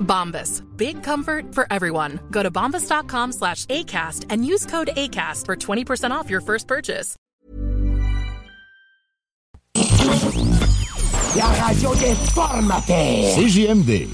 Bombas. Big comfort for everyone. Go to bombas.com slash ACAST and use code ACAST for 20% off your first purchase. La radio déformatée. CJMD.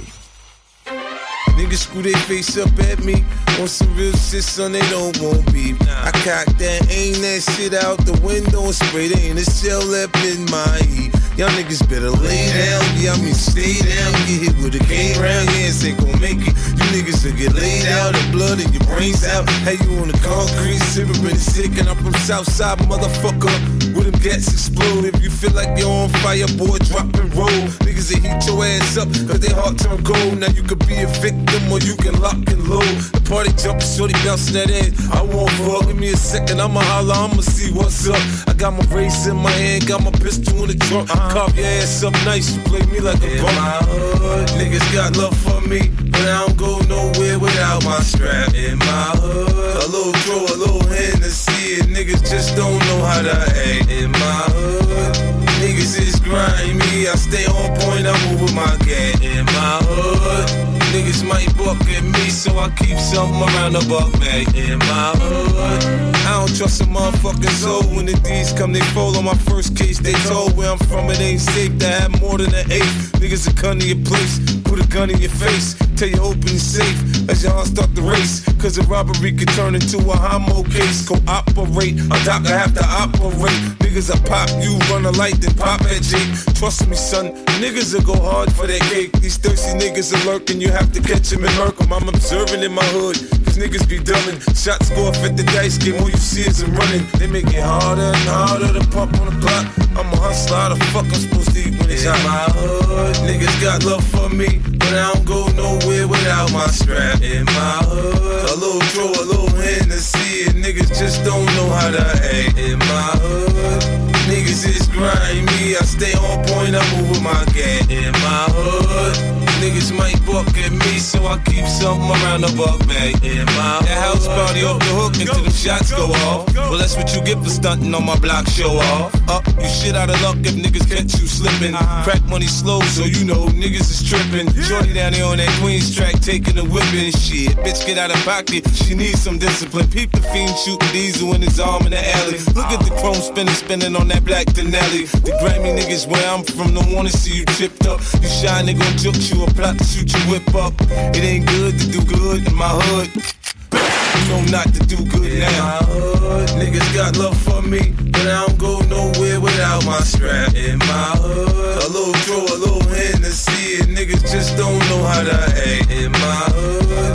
Niggas screw their face up at me. On some real shit, son, they don't want beef. I cock that, aim that shit out the window and spray it in a shell up in my heat. Y'all niggas better lay down, yeah, I mean stay down. Get hit with a game round, hands ain't gon' make it. You niggas will get laid out, the blood in your brains out. Hey, you on the concrete, sippin' sick, and I'm from Southside, motherfucker. With them gats explode. If you feel like you're on fire, boy, drop and roll. Niggas that heat your ass up, cause they heart turn cold. Now you could be a victim or you can lock and load. Party jumping, shorty bouncing that ass. I won't fuck. Give me a second, I'ma holler, I'ma see what's up. I got my race in my hand, got my pistol in the trunk. Uh-huh. Carve your ass up nice, you play me like a bum. my hood, niggas got love for me, but I don't go nowhere without my strap. In my hood, a little draw, a little Hennessy, and niggas just don't know how to act. In my hood, niggas is grimy, I stay on point, I move with my gang. In my hood, niggas might buck at me, so I keep something around the buck bag. In my hood, I don't trust a motherfucking soul. When the D's come, they fall on my first case. They told where I'm from, it ain't safe to have more than an eighth. Niggas come to your place, put a gun in your face, tell you open and safe as y'all start the race. Cause a robbery could turn into a homo case. Cooperate, a doctor have to operate. Niggas I pop, you run a light, then pop at Jake. Trust me, son, niggas will go hard for that cake. These thirsty niggas are lurking, you have to catch them and murk 'em. I'm observing in my hood. Cause niggas be dumbing. Shots go off at the dice game, all you see is them running. They make it harder and harder to pump on the block. I'm a hustler, the fuck I'm supposed to eat when it's hot? my hood. Niggas got love for me, but I don't go nowhere without my strap. In my hood, a little draw, a little Hennessy, and niggas just don't know how to act. In my hood, niggas is grimy, I stay on point, I move with my gang. In my hood, niggas might buck at me, so I keep something around the buck bag. In my that house party off the hook until the shots go off. Well, that's what you get for stunting on my block, show off. Up, you shit out of luck if niggas catch you slipping. Crack money slow, so you know niggas is tripping. Shorty down there on that Queens track, taking a whipping. Shit, bitch, get out of pocket. She needs some discipline. Peep the fiend shooting diesel in his arm in the alley. Look at the chrome spinning, spinning on that black Denali. The Grammy niggas where I'm from don't wanna see you tripped up. You shy nigga juke you, a plot to shoot your whip up. It ain't good to do good in my hood. You know not to do good now. My hood, niggas got love for me, but I don't go nowhere without my strap. In my hood, a little draw, a little Hennessy, and niggas just don't know how to act. In my hood,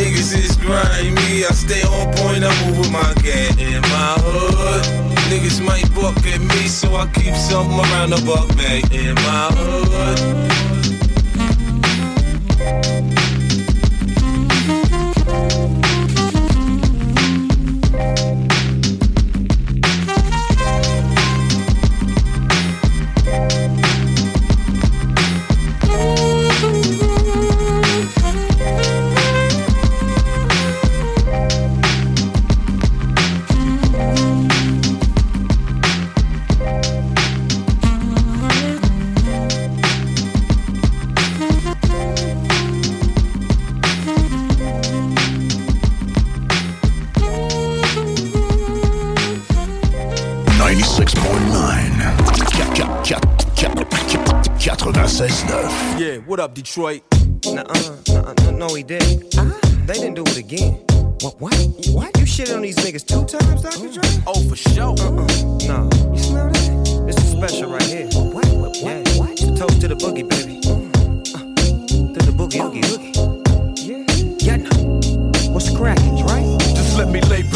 niggas is grimy, I stay on point, I move with my gang. In my hood, niggas might buck at me, so I keep something around the buck bag. In my hood. What up, Detroit? Nuh-uh, nuh-uh, no, no, he didn't. Ah. They didn't do it again. What? What?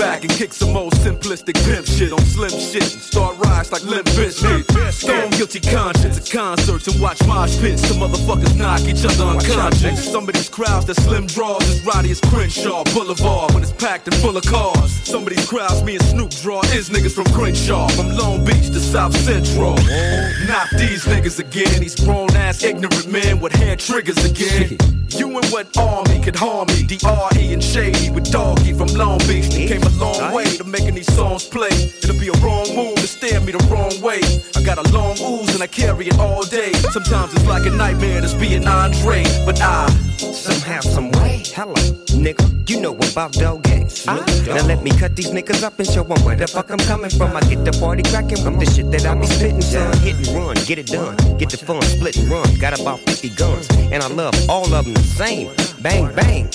Back and kick some old simplistic pimp shit on slim shit and start rise like Limp Bizkit. Stone guilty conscience at concerts and watch mosh pits. Some motherfuckers knock each other unconscious. Some of these crowds that slim draws is rowdy as Crenshaw Boulevard when it's packed and full of cars. Some of these crowds me and Snoop draw is niggas from Crenshaw, from Long Beach to South Central. Not these niggas again, these grown ass ignorant men with hair triggers again. You and what army could harm me? D.R.E. and Shady with Doggy from Long Beach. Came a long way to making these songs play. It'll be a wrong move to stare me the wrong way. I got a long ooze and I carry it all day. Sometimes it's like a nightmare just being Andre, but I somehow, some way. Hello, nigga, you know about dog games. Now let me cut these niggas up and show them where the fuck I'm coming from. I get the party cracking with the shit that I be spitting, son. Hit and run, get it done, get the fun, split and run. Got about 50 guns, and I love all of them the same. Bang, bang.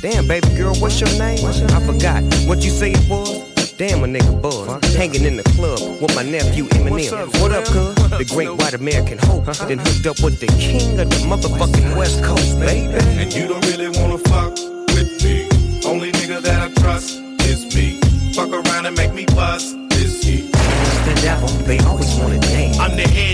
Damn, baby girl, what's your name? I forgot what you say it was. Damn, a nigga buzz. Hanging in the club with my nephew Eminem. What up, cuz? The great white American hope. Uh-huh. Then hooked up with the king of the motherfucking West Coast, baby. And you don't really wanna fuck with me. Only nigga that I trust is me. Fuck around and make me bust this heat. The devil, they always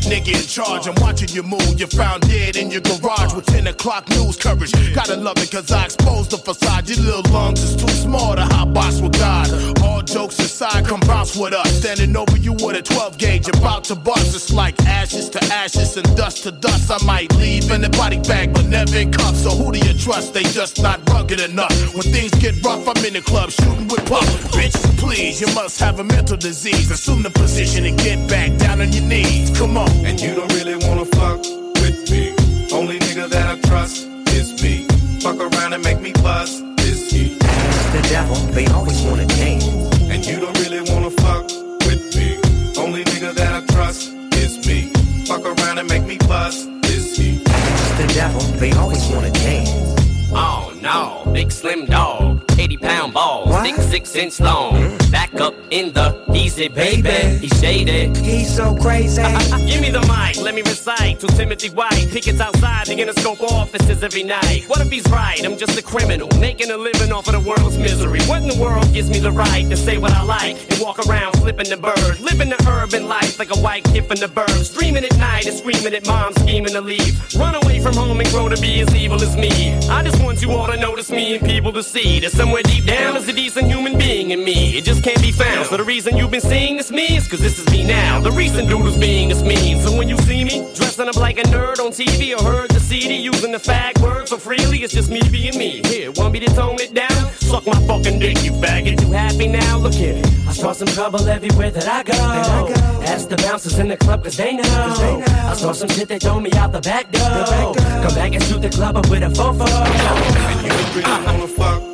nigga in charge. I'm watching you move. You found dead in your garage with 10 o'clock news coverage. Gotta love it cause I exposed the facade. Your little lungs is too small to hot box with God. All jokes aside, come bounce with us. Standing over you with a 12 gauge, about to bust. It's like ashes to ashes and dust to dust. I might leave in a body bag, but never in cuffs. So who do you trust? They just not rugged enough. When things get rough, I'm in the club shooting with puff. Bitch, please, you must have a mental disease. Assume the position and get back down on your knees. Come on. And you don't really wanna fuck with me. Only nigga that I trust is me. Fuck around and make me bust this heat. The devil, they always wanna dance. And you don't really wanna fuck with me. Only nigga that I trust is me. Fuck around and make me bust this heat. The devil, they always wanna dance. Oh no, big slim dog, 80 pound balls, thick six inch long. Mm. Back up in the easy baby. He's shaded. He's so crazy. Give me the mic, let me recite to Timothy White. Pickets outside the Interscope offices every night. What if he's right? I'm just a criminal, making a living off of the world's misery. What in the world gives me the right to say what I like and walk around flipping the bird? Living the urban life like a white kid from the burbs. Dreaming at night and screaming at mom, scheming to leave. Run away from home and grow to be as evil as me. I just want you all to notice me and people to see that somewhere deep down is a decent human being in me. It just can't be found. So the reason you've been seeing this me is cause this is me now. The recent dude who's being is me. So when you see me dressing up like a nerd on TV or heard the CD using the fag word so freely, it's just me being me. Here, want me to tone it down? Suck my fucking dick, you faggot. You happy now? Look here. I start some trouble everywhere that I go. Ask the bouncers in the club cause they know. I start some shit, they throw me out the back door. Come back and shoot the club up with a fofo. And you really wanna fuck with me. Only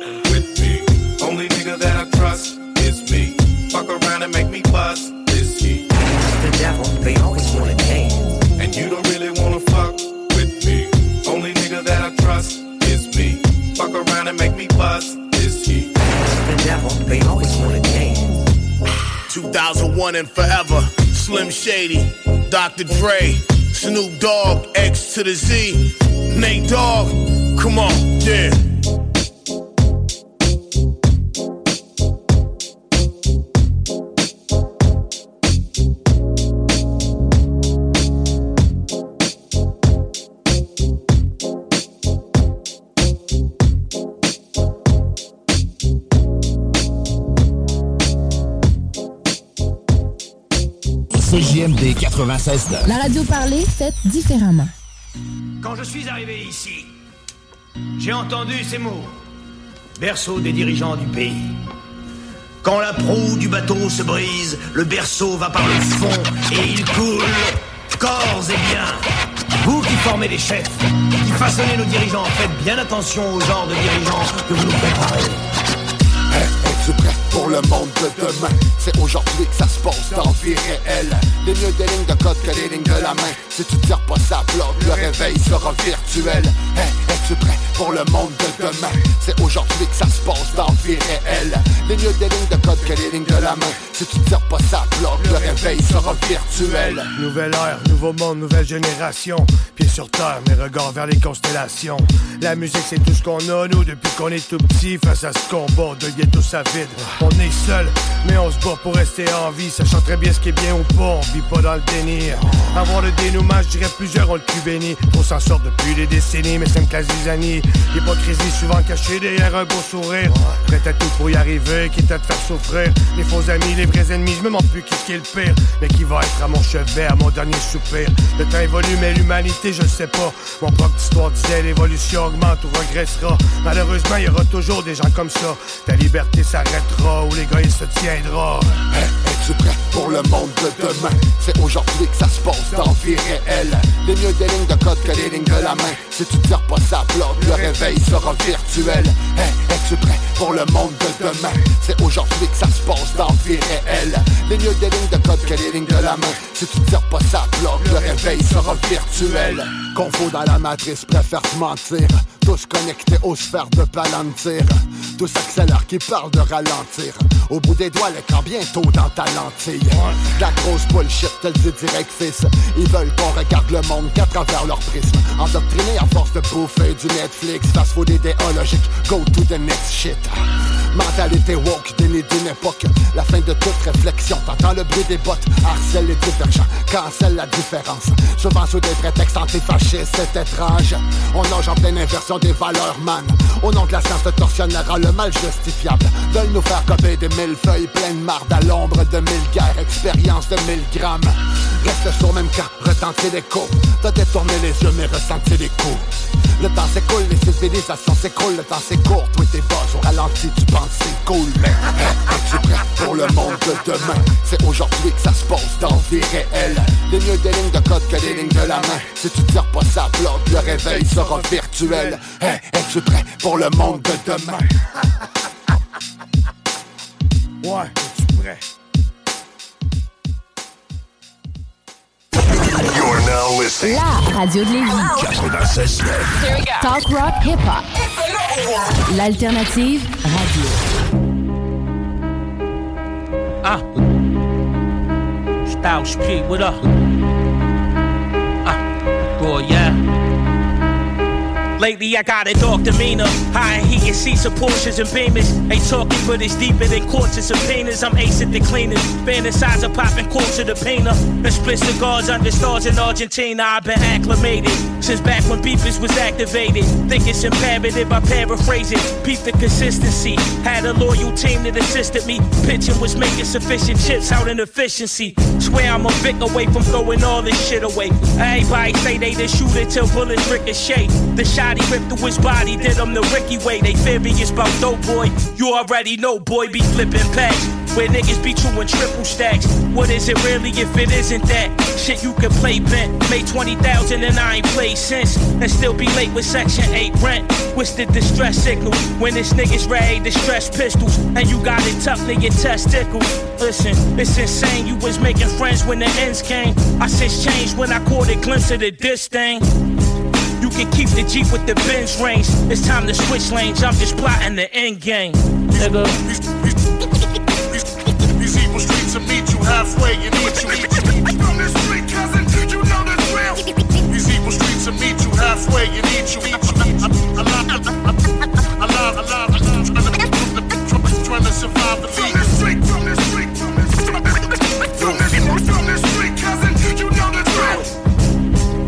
nigga that I trust is me. Fuck around and make me bust this heat. The devil, they always wanna dance. And you don't really wanna fuck with me. Only nigga that I trust is me. Fuck around and make me bust this heat. The devil, they always wanna dance. 2001 and forever. Slim Shady, Dr. Dre, Snoop Dogg, X to the Z, Nate Dogg. Come on, yeah. CJMD 96 La radio parlée, faite différemment. Quand je suis arrivé ici, j'ai entendu ces mots. Berceau des dirigeants du pays. Quand la proue du bateau se brise, le berceau va par le fond et il coule. Corps et bien. Vous qui formez les chefs, qui façonnez nos dirigeants, faites bien attention au genre de dirigeants que vous nous préparez. Es-tu prêt pour le monde de demain? C'est aujourd'hui que ça se passe dans vie réelle. Les mieux des lignes de code que les lignes de la main. Si tu tires pas ça bloque, le réveil sera virtuel. Es-tu prêt pour le monde de demain? C'est aujourd'hui que ça se passe dans vie réelle. Les mieux des lignes de code que les lignes de la main. Si tu tires pas ça, bloc, le réveil sera virtuel. Nouvelle ère, nouveau monde, nouvelle génération. Pieds sur terre, mes regards vers les constellations. La musique, c'est tout ce qu'on a, nous, depuis qu'on est tout petit. Face à ce combat de ghetto sa vide. On est seul, mais on se bat pour rester en vie. Sachant très bien ce qui est bien ou pas, on vit pas dans le déni. Avoir le dénouement, je dirais plusieurs ont le cul béni. On s'en sort depuis des décennies, mais c'est une quasi années. L'hypocrisie souvent cachée derrière un beau sourire. Prêt à tout pour y arriver, quitte à te faire souffrir. Les faux amis, les vrais ennemis, je me demande plus qui est le pire. Mais qui va être à mon chevet, à mon dernier soupir. Le temps évolue, mais l'humanité, je sais pas. Mon propre histoire disait l'évolution augmente ou regressera. Malheureusement, il y aura toujours des gens comme ça. Ta liberté s'arrêtera ou l'égoïsme se tiendra. Es-tu prêt pour le monde de demain? C'est aujourd'hui que ça se passe dans vie réelle. Les mieux des lignes de code que les lignes de la main. Si tu tires pas ça le réveil sera virtuel. Hey, es-tu prêt pour le monde de demain? C'est aujourd'hui que ça se passe dans vie réelle. Les mieux des lignes de code que les lignes de la main. Si tu tires pas ça bloc, le réveil sera virtuel. Confo dans la matrice, préfère te mentir. Tous connectés aux sphères de Palantir. Tous accélèrent qui parlent de ralentir. Au bout des doigts, l'écran bientôt dans ta lentille. La grosse bullshit, te le dis direct, fils. Ils veulent qu'on regarde le monde qu'à travers leur prisme. Endoctriné à force de bouffer du Netflix. Fast food idéologique, go to the next shit. Mentalité woke, déni d'une époque. La fin de toute réflexion. T'entends le bruit des bottes, harcèle les divergents, cancelle la différence. Souvent sous des prétextes antifascistes, c'est étrange. On nage en pleine des valeurs, man. Au nom de la science, le tortionnera le mal justifiable. Veulent nous faire copier des mille feuilles pleines marde à l'ombre de mille guerres, expérience de mille grammes. Reste sur même camp, retentir l'écho. T'as détourné les yeux, mais ressenti les coups. Le temps s'écoule, les civilisations s'écroulent, le temps s'écourt, toi t'es boss, au ralenti, tu penses c'est cool, mais es-tu prêt pour le monde de demain? C'est aujourd'hui que ça se passe dans vie réelle. Les mieux des lignes de code que les lignes de la main. Si tu tires pas ça bloc, le réveil sera virtuel. Hey, es-tu prêt pour le monde de demain? Ouais, es-tu prêt? You're now listening. La radio de Lévis. 96 Talk rock hip hop. L'alternative radio. Ah. Styles P, what up? Lately I got a dark demeanor High heat and seats of Porsches and Beamers. Ain't talking but it's deeper than courts and subpoenas I'm at the cleaners. Fantasize of popping corks to the painter. And split cigars under stars in Argentina. I've been acclimated Since back when beepers was activated. Think it's imperative by paraphrasing Peep the consistency. Had a loyal team that assisted me. Pitching was making sufficient chips out in efficiency Swear I'm a Vic away from throwing all this shit away Everybody say they the shooter till bullets ricochet The shot he ripped through his body, did him the Ricky way. They furious about dope boy. You already know, boy, be flipping packs. Where niggas be chewing triple stacks. What is it really if it isn't that? Shit you can play bent. Made 20,000 and I ain't played since. And still be late with Section 8 rent. What's the distress signal? When this niggas ready to stress pistols. And you got it tough, nigga, your testicles. Listen, it's insane. You was making friends when the ends came. I since changed when I caught a glimpse of the diss thing. You can keep the Jeep with the Benz range. It's time to switch lanes. I'm just plotting the end game. Nigga. Halfway and eat you. From this street, cousin, you know the drill. These evil streets will meet you halfway and eat you. Eat you. Alive, alive, alive, trying to survive the beat. From this street, from this street, from this street, from this, from this street, cousin, you know the drill.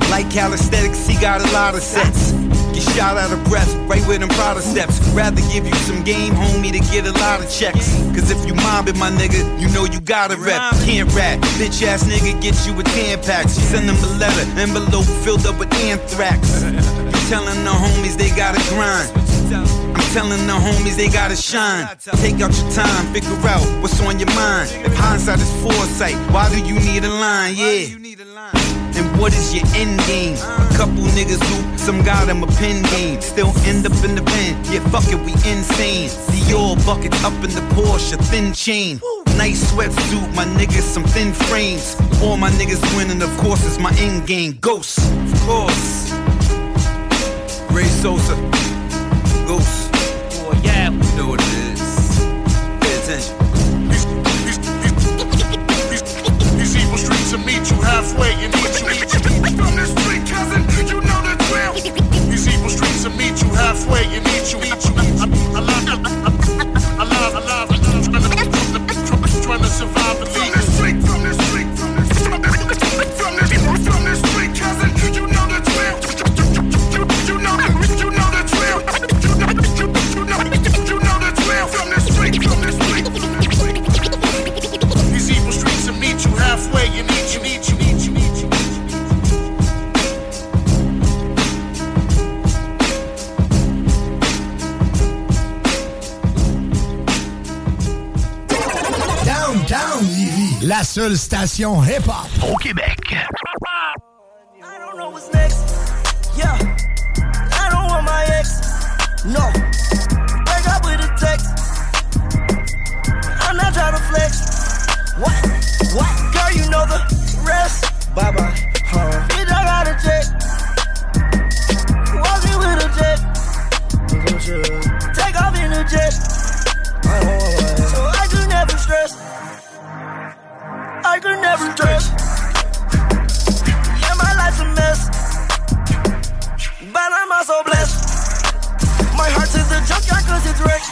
Like calisthenics, he got a lot of sets. Get shot out of breath, right with them Prada steps. Rather give you some game, homie, to get a lot of checks. Cause if you mobbing my nigga, you know you gotta rep. Can't rap, bitch ass nigga get you a 10 pack. Send them a letter, envelope filled up with anthrax. You telling the homies they gotta grind. I'm telling the homies they gotta shine. Take out your time, figure out what's on your mind. If hindsight is foresight, why do you need a line? Yeah. And what is your end game? A couple niggas who some got them a pin game. Still end up in the pen. Yeah, fuck it, we insane. Dior buckets up in the Porsche, thin chain. Nice sweatsuit, my niggas, some thin frames. All my niggas winning, of course, it's my end game. Ghost, of course. Ray Sosa, Ghost. Oh, yeah. You know what it is. Pay attention. These evil streets will meet you halfway and meet you, meet you. From street, cousin, you know the drill. These evil streets will meet you halfway and meet you, meet you. I love, I seule station hip-hop au Québec. I don't know what's next. Yeah, I don't want my ex. No, break up with a text. I'm not trying to flex. What? What? Girl, you know the rest. Bye bye. Huh. Bitch, I got a jet. Walking with a jet. Take off in a jet. So I could never stress. I could never stress. Yeah, my life's a mess. But I'm also blessed. My heart's in the junkyard cause it's wrecked.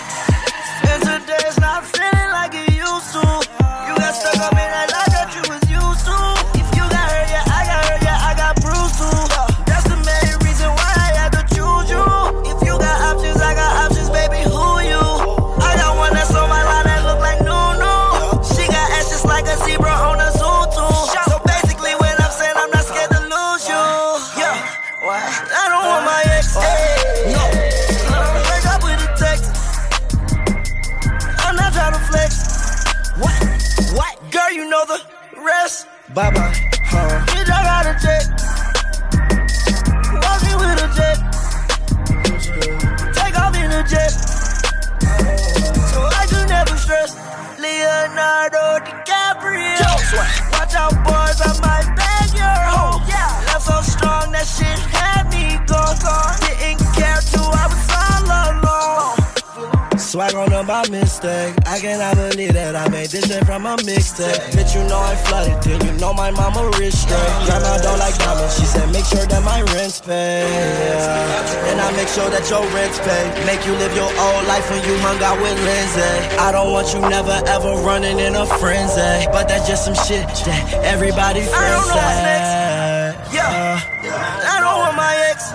From a mixtape. Bitch, you know I flooded, then you know my mama rich straight. Grandma don't like diamonds. She said, make sure that my rent's paid. Yeah. And I make sure that your rent's paid. Make you live your old life when you hung out with Lindsay. I don't want you never ever running in a frenzy. But that's just some shit that everybody friends I don't know what's next. Yeah. Uh, I don't want my ex.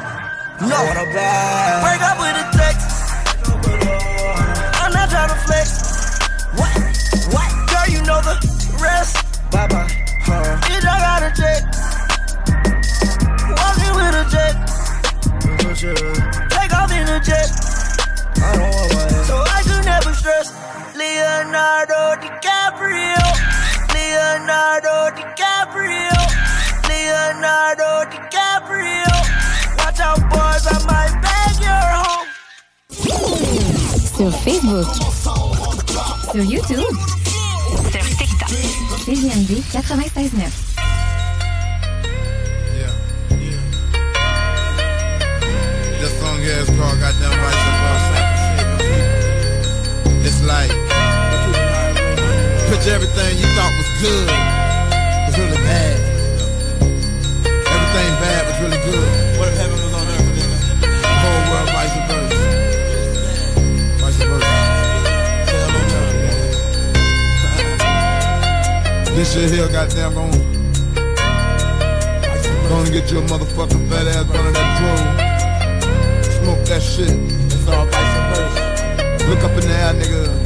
No. Break up with a Bye bye. Huh. Bitch, I got a jet. Walking with a jet. Take off in a jet. I don't want my ex. So I could never stress. Leonardo DiCaprio. Leonardo DiCaprio. Leonardo DiCaprio. Watch out, boys, I might bag your home. Sur Facebook. Sur YouTube. Vice Versa. It's like picture everything you thought was good was really bad. Everything bad was really good. What if heaven was on earth? The whole world vice versa. Vice This shit here, goddamn, gonna, gonna get you a motherfucking fat ass running that drone. Smoke that shit. It's all vice versa. Look up in the air, nigga.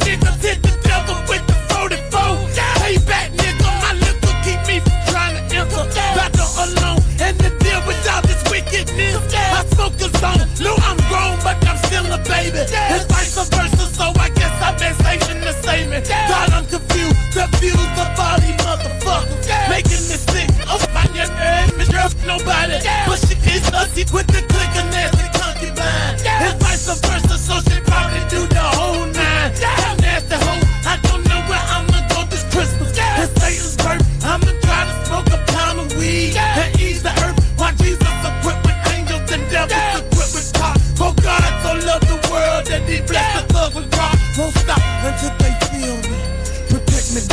Niggas hit the devil with the 44. Payback, nigga. My liquor keep me from trying to enter. Battle alone and to deal with all this wickedness. I smoke a zone. No, I'm grown, but I'm still a baby. And vice versa, so I guess I've been saving the statement. God, I'm confused. Confused of these motherfuckers. Making me sick. Oh, my Miss Girl, nobody. But she is us with the click of nasty concubine. And vice versa, so she probably do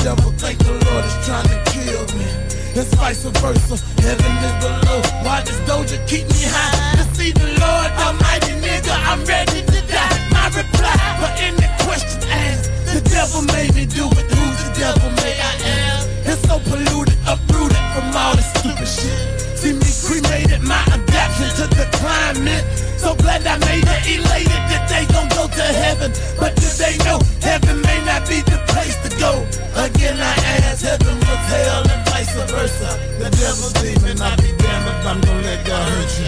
devil. Think the Lord is trying to kill me. It's vice versa. Heaven is below. Why does Doja keep me high? To see the Lord Almighty, nigga. I'm ready to die. My reply for any question asked. The devil made me do it. Who's the devil may I am? It's so polluted, uprooted from all this stupid shit. See me cremated, my adaptation to the climate. So glad I made it, elated that they gon' go to heaven. But do they know heaven may not be the place go? Again, I ask, heaven was hell and vice versa. The devil's demon, I be damned if I'm gonna let God hurt you.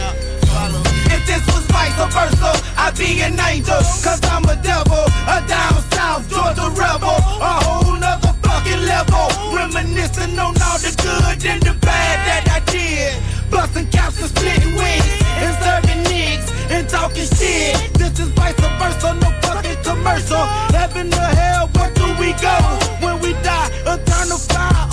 If this was vice versa, I'd be an angel. Cause I'm a devil, a down south Georgia rebel. A whole nother fucking level. Reminiscing on all the good and the bad that I did. Busting caps and splitting wigs. And serving niggas and talking shit. This is vice versa, no fucking commercial. Heaven or hell, do we go? When we die, eternal fire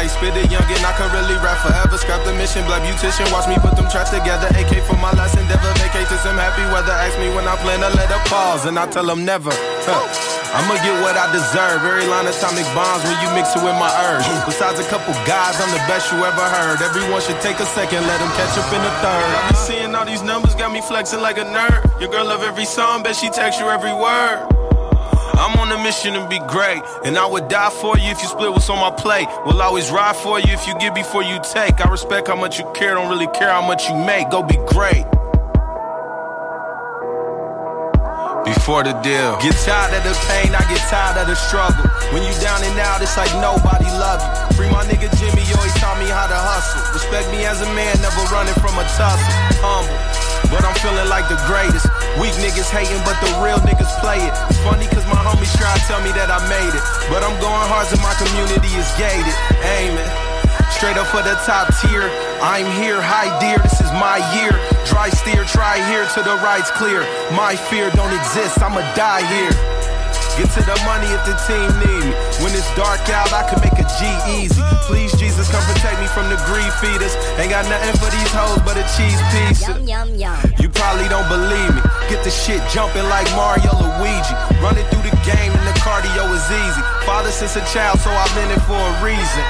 like spit it youngin', I could really rap forever. Scrap the mission, black beautician, watch me put them tracks together. AK for my last endeavor, vacate to some happy weather. Ask me when I plan to let up pause, and I tell them never. Huh. I'ma get what I deserve. Every line atomic bombs when you mix it with my urge. Besides a couple guys, I'm the best you ever heard. Everyone should take a second, let them catch up in the third. I be seeing all these numbers, got me flexing like a nerd. Your girl love every song, bet she text you every word. I'm on a mission to be great, and I would die for you if you split what's on my plate. Will always ride for you if you give before you take. I respect how much you care, don't really care how much you make. Go be great. Before the deal. Get tired of the pain, I get tired of the struggle. When you down and out, it's like nobody love you. Free my nigga Jimmy, he taught me how to hustle. Respect me as a man, never running from a tussle. Humble. But I'm feeling like the greatest. Weak niggas hating, but the real niggas play it. Funny cause my homies try to tell me that I made it. But I'm going hard so my community is gated. Aiming. Straight up for the top tier. I'm here, high dear, this is my year. Dry steer, try here till the right's clear. My fear don't exist, I'ma die here. Get to the money if the team need me. When it's dark out, I can make G easy. Please, Jesus, come protect me from the greed feeders. Ain't got nothing for these hoes but a cheese piece. Yum, yum, yum. You probably don't believe me. Get the shit jumping like Mario Luigi. Running through the game and the cardio is easy. Father since a child, so I've been it for a reason.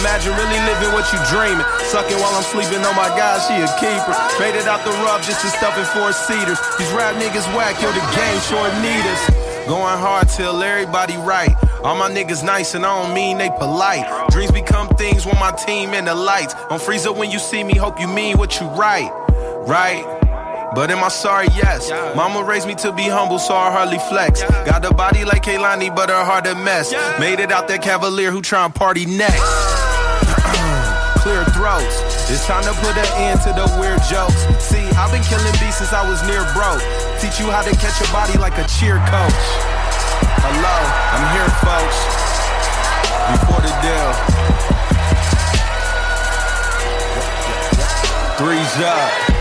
Imagine really living what you dreaming. Sucking while I'm sleeping. Oh my God, she a keeper. Made it out the rough just to stuff in four seaters. These rap niggas whack, yo, the game sure need us. Going hard till everybody right. All my niggas nice and I don't mean they polite. Dreams become things when my team in the lights. On freezer when you see me, hope you mean what you write. Right? But am I sorry? Yes. Mama raised me to be humble, so I hardly flex. Got a body like Kehlani, but her heart a mess. Made it out that cavalier who try and party next. Throats. It's time to put an end to the weird jokes. See, I've been killing beats since I was near broke. Teach you how to catch a body like a cheer coach. Hello, I'm here, folks. Before the deal. Three's up.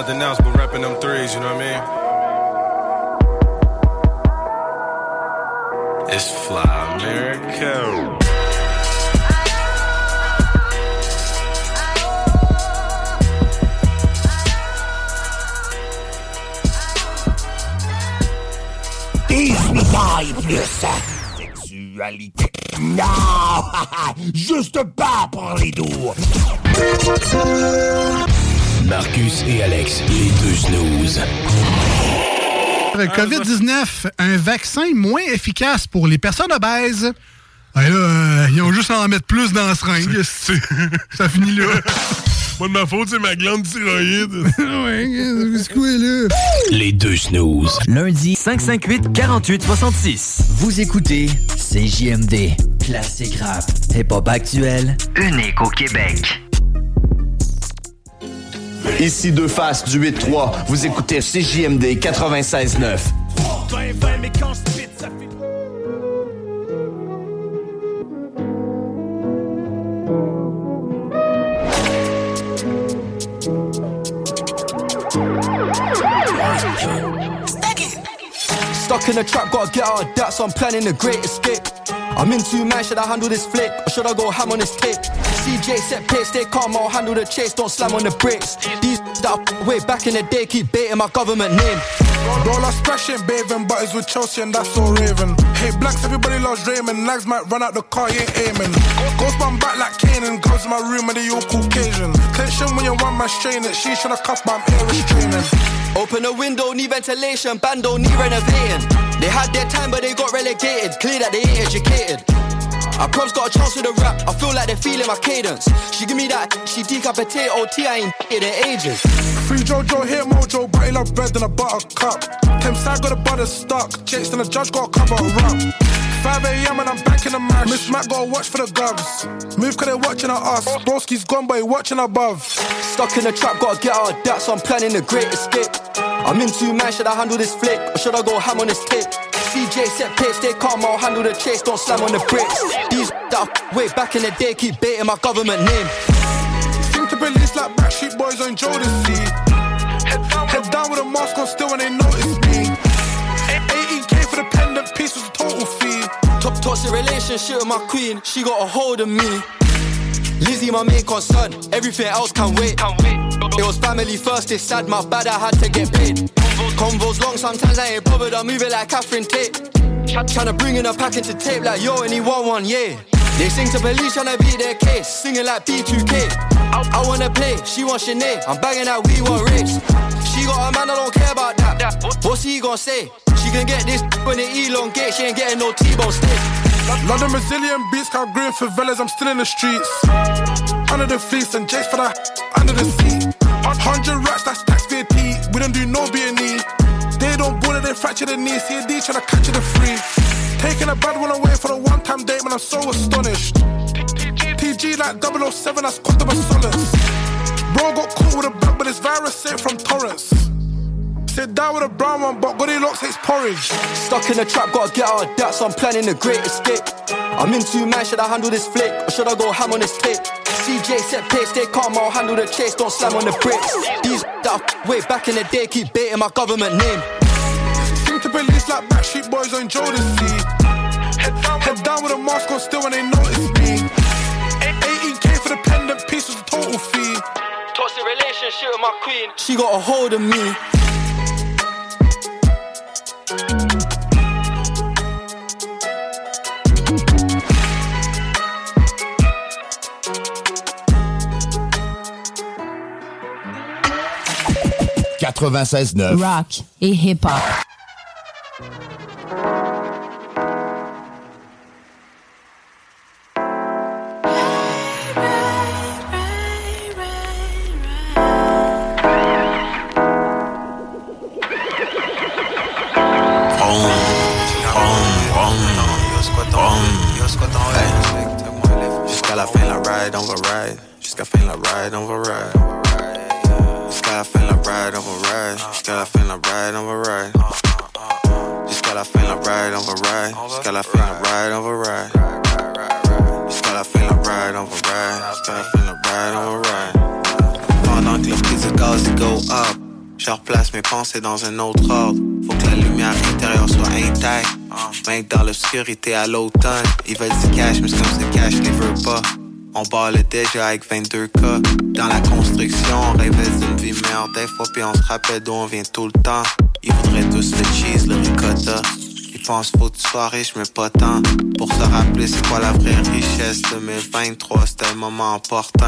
Nothing else but repping them threes, you know what I mean? It's Fly America. Sexualité. Non, juste pas pour les doux. Marcus et Alex, les deux snooze. COVID-19, un vaccin moins efficace pour les personnes obèses. Ah, là, euh, ils ont juste à en mettre plus dans la seringue. Ça finit là. Pas de ma faute, c'est ma glande thyroïde. ouais, c'est quoi là? Les deux snooze. Lundi, 558 48 66. Vous écoutez CJMD. Classique rap. Hip-hop actuel. Unique au Québec. Ici deux faces du 8-3. Vous écoutez CJMD 96.9. mais quand je spit, ça fait. Stuck in a trap, gotta get out of that, so I'm planning a great escape. I'm in two man, should I handle this flick? Or should I go ham on this tape? CJ set pace, stay calm, I'll handle the chase, don't slam on the brakes. These that I way back in the day keep baiting my government name. Roll us ain't bathing, but it's with Chelsea and that's all raven. Hey, blacks, everybody loves Raymond. Nags might run out the car, you ain't aiming. Ghost man back like Kanan, girls in my room and they all Caucasian. Tension when you one man strain it, she tryna cuff, but I'm air restraining. Open a window, need ventilation, bando need renovating. They had their time, but they got relegated. Clear that they ain't educated. I proms got a chance with the rap. I feel like they're feeling my cadence. She give me that, she decapitate OT, I ain't in ages. Free Jojo, hit Mojo, he love bread than a butter cup. Kim side got a butter stuck. Jakes and the judge got a cover a rap. 5 a.m. and I'm back in the match. Miss Mac got to watch for the govs. Move cause they watching at us. Broski's gone, but he watching above. Stuck in the trap, gotta get out of that, so I'm planning a great escape. I'm in two man, should I handle this flick? Or should I go ham on this tape? CJ set pace, they calm, I'll handle the chase, don't slam on the brakes. These that way back in the day keep baiting my government name. Seem to release like backstreet boys on Jodeci. Head, head down with a mask on still when they notice me. 18k for the pendant piece was a total fee. Top toxic relationship with my queen, she got a hold of me. Lizzie, my main concern, everything else can wait. It was family first, it's sad, my bad, I had to get paid. Convos long, sometimes I ain't bothered, I move it like Catherine Tate. Tryna bring in a pack into tape like yo, and he want one, yeah. They sing to police, tryna beat their case, singing like B2K. I, wanna play, she want Sinead, I'm banging that we want race. She got a man, I don't care about that. What's he gonna say? She can get this when it elongate, she ain't getting no T-bone steak. London Brazilian beats, count green favelas, I'm still in the streets. Under the fleece and Jace for that under the seat. Hundred racks, that's tax VAT. We don't do no B&E. They don't bullet, they fracture the knee. CAD tryna catch it the free. Taking a bad one away for the one time date, man, I'm so astonished. TG like 007, that's Quantum of Solace. Bro got caught with a bag, but this virus sent from Torrance. Sit down with a brown one, but Goldilocks hates porridge. Stuck in the trap, gotta get out of that, so I'm planning a great escape. I'm in two man, should I handle this flick? Or should I go ham on this tape? CJ set pace, they calm, I'll handle the chase, don't slam on the brakes. These that way back in the day keep baiting my government name. Seem to police like backstreet boys on Jodeci. Head, head down with a mask on still when they notice me. 18k for the pendant piece was a total fee. Toxic relationship with my queen, she got a hold of me. Rock et hip-hop. Jusqu'à la fin, la ride, on va ride. Jusqu'à la fin, la ride, on va ride gotta feel like right, I'm a ride. Just gotta feel like right, I'm a ride. Just gotta feel like right, I'm a ride. Just gotta feel like right, I'm a ride. Just gotta feel like right, I'm a ride. Just gotta feel like right, I'm a ride. Pendant que le prix du gaz go up, je replace mes pensées dans un autre ordre. Faut que la lumière intérieure soit intacte. Même dans l'obscurité à l'automne, ils veulent du cash, mais comme ce cash, ils veulent pas. On le déjà avec 22K. Dans la construction, on rêvait d'une vie meilleure des fois, puis on se rappelle d'où on vient tout le temps. Ils voudraient tous le cheese, le ricotta. Ils pensent faut que tu sois riche, mais pas tant. Pour se rappeler c'est quoi la vraie richesse. 2023, c'était un moment important.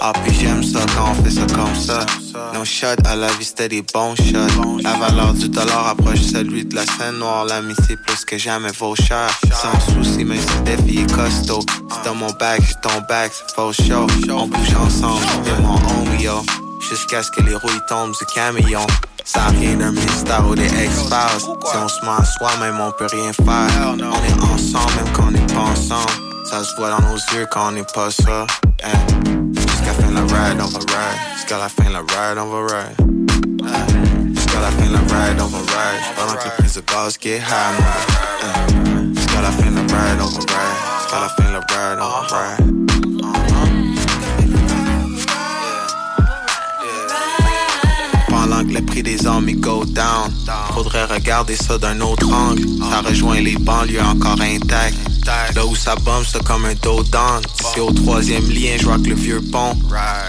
Ah, puis j'aime ça quand on fait ça comme ça. Nos shots à la vie, c'était des bons shots. La valeur du dollar approche celui de la scène noire. L'amitié plus que jamais vaut cher. Sans souci, même si des filles costaud. C'est dans mon bac, j'ai ton bac, c'est faux show. On bouge ensemble, c'est mon homie, yo. Jusqu'à ce que les rouilles tombent du camion. Ça a rien d'un mystère ou des X-Files. Si on se met à soi-même, on peut rien faire. On est ensemble, même quand on n'est pas ensemble. Ça se voit dans nos yeux quand on n'est pas ça. Eh. Jusqu'à la fin de la ride, on va ride. Jusqu'à la fin de la ride, on va ride. Eh. Jusqu'à la fin de la ride, on va ride. Pendant que le prix de gaz get high. Eh. Jusqu'à la fin de la ride, on va ride. Jusqu'à la fin de la ride, on va ride. Des armes go down. Faudrait regarder ça d'un autre angle. Ça rejoint les banlieues encore intactes. Là où ça bombe c'est comme un dos D'ici au troisième lien je que le vieux pont.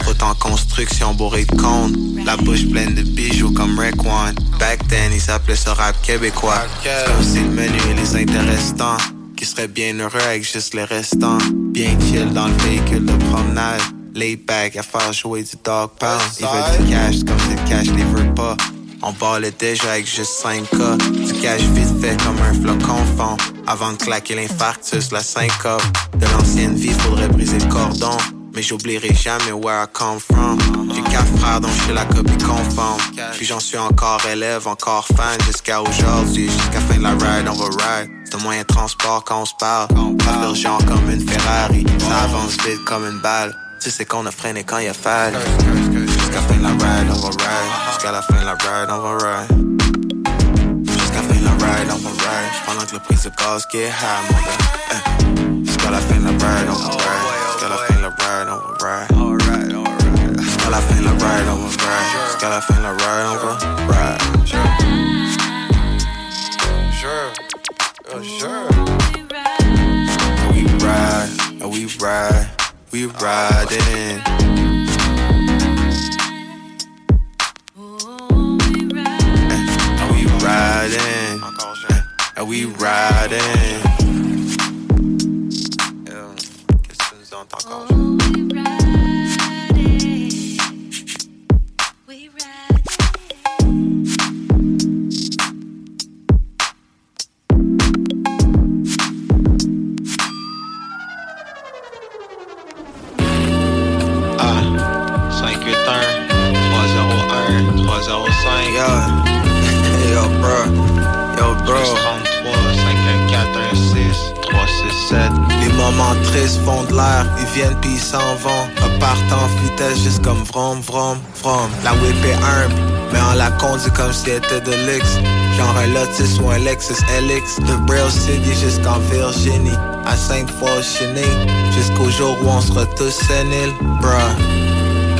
Route en construction bourré de cônes. La bouche pleine de bijoux comme One. Back then ils s'appelaient ça rap québécois. C'est comme si le menu et les intéressants. Qui seraient bien heureux avec juste les restants. Bien chill dans le véhicule de promenade. Lay back à faire jouer du dog pound. Ils veulent du cash comme si le cash les veut pas. On ballait déjà avec juste 5K. Du cash vite fait comme un flocon fond. Avant de claquer l'infarctus, la syncope. De l'ancienne vie, faudrait briser le cordon. Mais j'oublierai jamais where I come from. J'ai quatre frères dont je suis la copie conforme. Puis j'en suis encore élève, encore fan jusqu'à aujourd'hui. Jusqu'à fin de la ride, on va ride. C'est un moyen de transport quand on se parle. Pas genre comme une Ferrari. Ça avance vite comme une balle. Tu sais qu'on a freiné quand il a fallu. Fin de la ride, on va ride. Jusqu'à la fin de la ride, on va ride. Jusqu'à la fin de la ride, on va ride. Pendant le prix de gaz get high, mon gars. Jusqu'à la fin de la ride, on va ride. Jusqu'à la fin de la ride, on va ride. Jusqu'à la fin de la ride, on va ride. Jusqu'à la fin la ride, on va ride. Sure. Oh, sure. And we ride, and we ride, we riding. Riding, and we riding. We're riding. Ah, bro, yo bro. 33 514 16 367 Les moments tristes font de l'air, ils viennent puis ils s'en vont. Repartent en vitesse juste comme vrom vrom vrom La whip est humble, mais on la conduit comme si elle était de luxe. Genre un Lotus ou un Lexus LX De Braille City jusqu'en Virginie. À Sainte-Foy-Cheney Jusqu'au jour où on sera tous séniles, bruh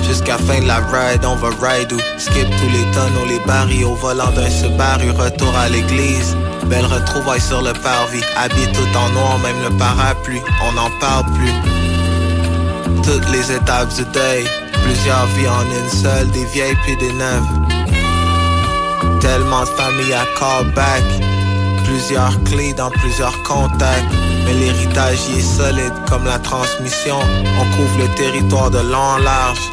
Jusqu'à fin de la ride, on va ride ou skip tous les tonneaux, les barils au volant d'un Subaru, retour à l'église. Belle retrouvaille sur le parvis, habillé tout en noir, même le parapluie, on n'en parle plus. Toutes les étapes du deuil, plusieurs vies en une seule, des vieilles puis des neuves. Tellement de familles à callback, plusieurs clés dans plusieurs contacts. Mais l'héritage y est solide comme la transmission. On couvre le territoire de long en large.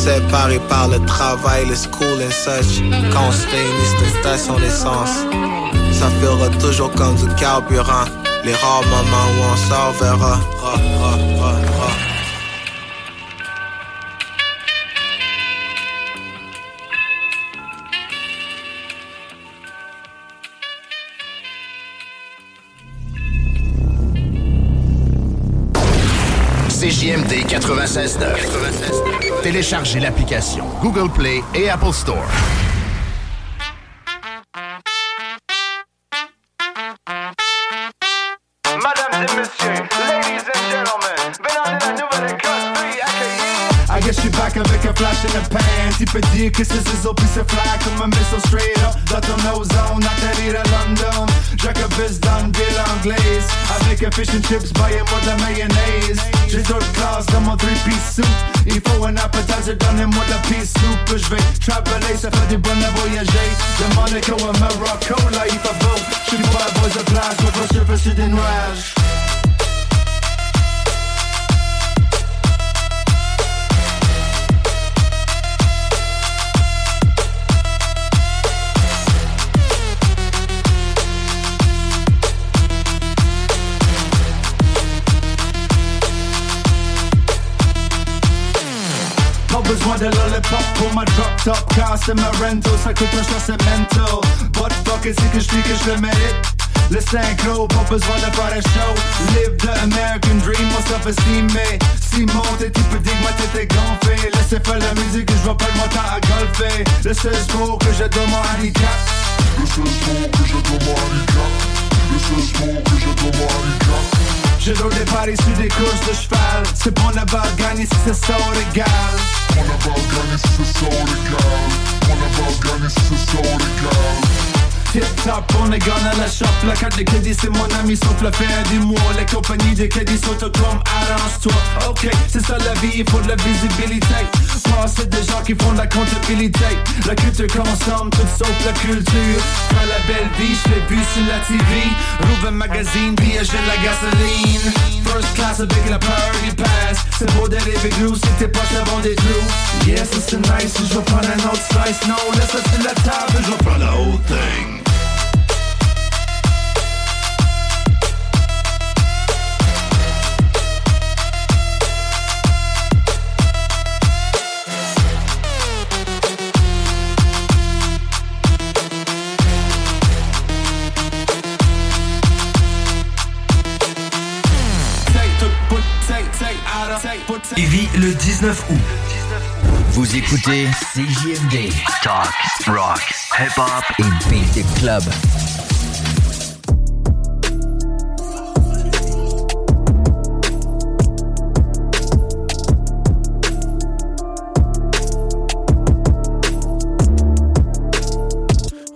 Séparés par le travail, le school and such. Quand on se c'est une station d'essence. Ça fera toujours comme du carburant. Les rares moments où on s'en verra. Ra, ra, ra. CJMD 96.9. Téléchargez l'application Google Play et Apple Store. Mesdames et messieurs, ladies and gentlemen, venez la nouvelle classe B, I guess back avec un flash in the pan. Tu peux dire que c'est ciseaux puis c'est fly. Comme un missile straight up. Dans ton ozone, atterrir à London. Jacobus dans une ville anglaise Avec un fish and chips, baillez-moi de la mayonnaise. J'ai d'autres classes dans mon three-piece suit Il faut un appetizer, donnez-moi la peace soup Je vais. Traveler, ça fait du bon à voyager. De Monaco à Morocco, là il fait beau J'suis pas à de plage, je vais surfer sur des nuages besoin de lollipop pour ma drop top Car c'est ma rental, ça coûte un choix, c'est mental. But fuck it, c'est que je dis que je le mérite. Le synchro, pas besoin de faire un show. Live the American dream, mon self-esteem si monte, tu peux dire que ma tête est gonflée Laissez faire la musique, je vais perdre mon temps à golfer. Le seul sport que je donne mon handicap. Le seul sport que je donne mon handicap. Le seul sport que je donne mon handicap. Je dois des paris sur des courses de cheval. C'est bon d'avoir gagné si c'est ça au régal On a pas gagné si c'est ça au régal Tip top, on est la shop. La carte de crédit c'est mon ami sauf la fin du mois Les compagnies de crédit sont comme arrange-toi. Ok, c'est ça la vie, il faut de la visibilité C'est des gens qui font de la comptabilité. La culture consomme tout sauf la culture. Prends la belle vie, je l'ai vu sur la TV Rouvre un magazine, puis achète la gasoline. First class avec la party pass. C'est beau d'arriver si tes poches avant des trous Yes, c'est nice, je vais prendre un autre slice. Non, laisse ça sur la table, je vais prendre la whole thing Lévis le 19 août. Vous écoutez CJMD, Talk, Rock, Hip Hop et Beat Club.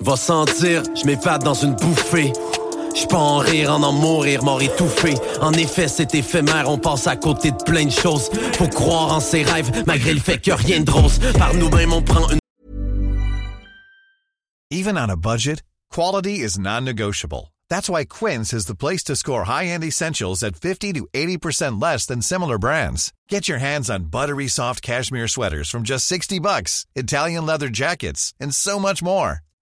Va sentir, je m'évade dans une bouffée. Je peux en rire, en en mourir, mort étouffé. En effet, c'est éphémère, on passe à côté de plein de choses. Faut croire en ses rêves, malgré le fait que rien de rose. Par nous-mêmes, on prend une. Even on a budget, quality is non-negotiable. That's why Quince is the place to score high-end essentials at 50 to 80% less than similar brands. Get your hands on buttery soft cashmere sweaters from just 60 bucks, Italian leather jackets, and so much more.